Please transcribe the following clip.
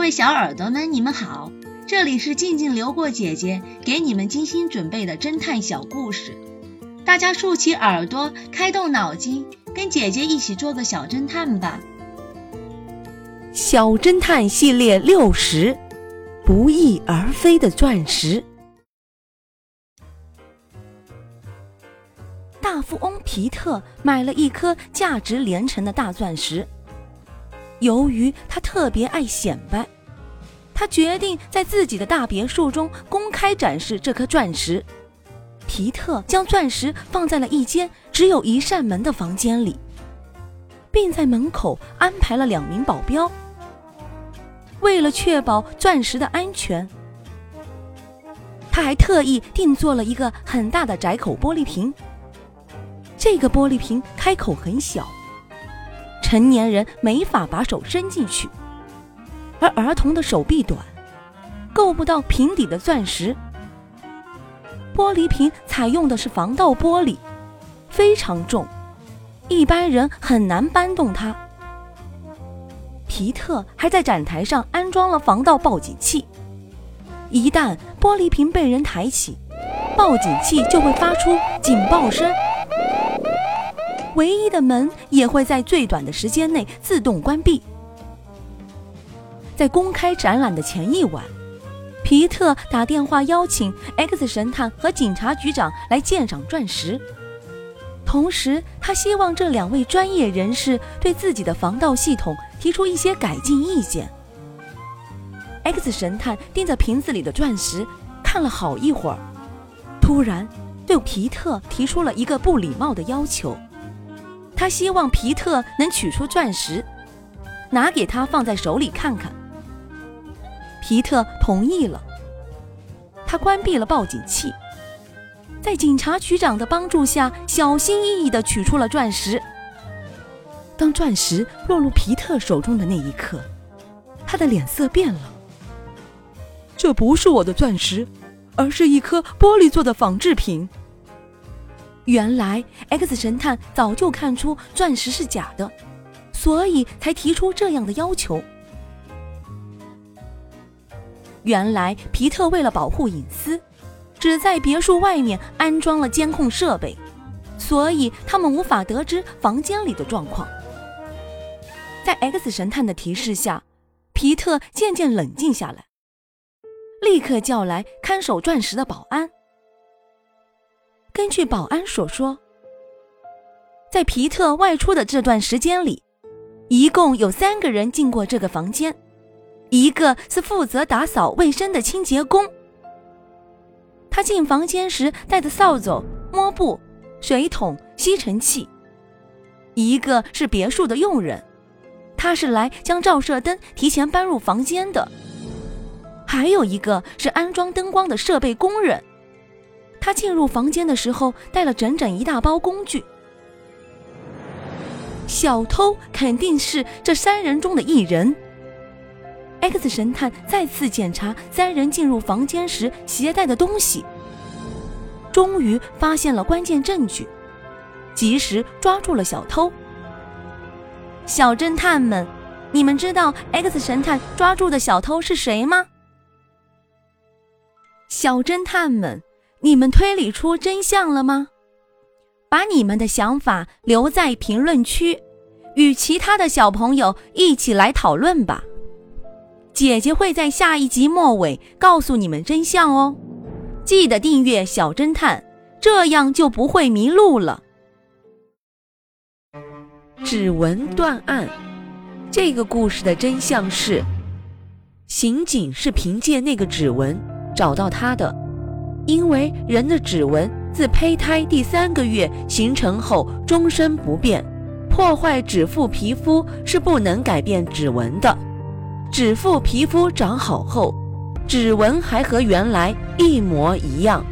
各位小耳朵们，你们好，这里是静静流过姐姐给你们精心准备的侦探小故事，大家竖起耳朵，开动脑筋，跟姐姐一起做个小侦探吧。小侦探系列六十，不翼而飞的钻石。大富翁皮特买了一颗价值连城的大钻石。由于他特别爱显摆，他决定在自己的大别墅中公开展示这颗钻石。皮特将钻石放在了一间只有一扇门的房间里，并在门口安排了两名保镖。为了确保钻石的安全，他还特意定做了一个很大的窄口玻璃瓶。这个玻璃瓶开口很小。成年人没法把手伸进去，而儿童的手臂短，够不到瓶底的钻石。玻璃瓶采用的是防盗玻璃，非常重，一般人很难搬动它。皮特还在展台上安装了防盗报警器，一旦玻璃瓶被人抬起，报警器就会发出警报声。唯一的门也会在最短的时间内自动关闭。在公开展览的前一晚，皮特打电话邀请 X 神探和警察局长来鉴赏钻石，同时他希望这两位专业人士对自己的防盗系统提出一些改进意见。X 神探盯着瓶子里的钻石看了好一会儿，突然对皮特提出了一个不礼貌的要求。他希望皮特能取出钻石，拿给他放在手里看看。皮特同意了。他关闭了报警器，在警察局长的帮助下，小心翼翼地取出了钻石。当钻石落入皮特手中的那一刻，他的脸色变了。这不是我的钻石，而是一颗玻璃做的仿制品。原来，X 神探早就看出钻石是假的，所以才提出这样的要求。原来，皮特为了保护隐私，只在别墅外面安装了监控设备，所以他们无法得知房间里的状况。在 X 神探的提示下，皮特渐渐冷静下来，立刻叫来看守钻石的保安。根据保安所说，在皮特外出的这段时间里，一共有三个人进过这个房间，一个是负责打扫卫生的清洁工。他进房间时带着扫帚、抹布、水桶、吸尘器；一个是别墅的佣人，他是来将照射灯提前搬入房间的；还有一个是安装灯光的设备工人。他进入房间的时候带了整整一大包工具。小偷肯定是这三人中的一人。X 神探再次检查三人进入房间时携带的东西，终于发现了关键证据，及时抓住了小偷。小侦探们，你们知道 X 神探抓住的小偷是谁吗？小侦探们。你们推理出真相了吗？把你们的想法留在评论区，与其他的小朋友一起来讨论吧。姐姐会在下一集末尾告诉你们真相哦。记得订阅小侦探，这样就不会迷路了。指纹断案，这个故事的真相是，刑警是凭借那个指纹找到他的。因为人的指纹自胚胎第三个月形成后终身不变，破坏指腹皮肤是不能改变指纹的。指腹皮肤长好后，指纹还和原来一模一样。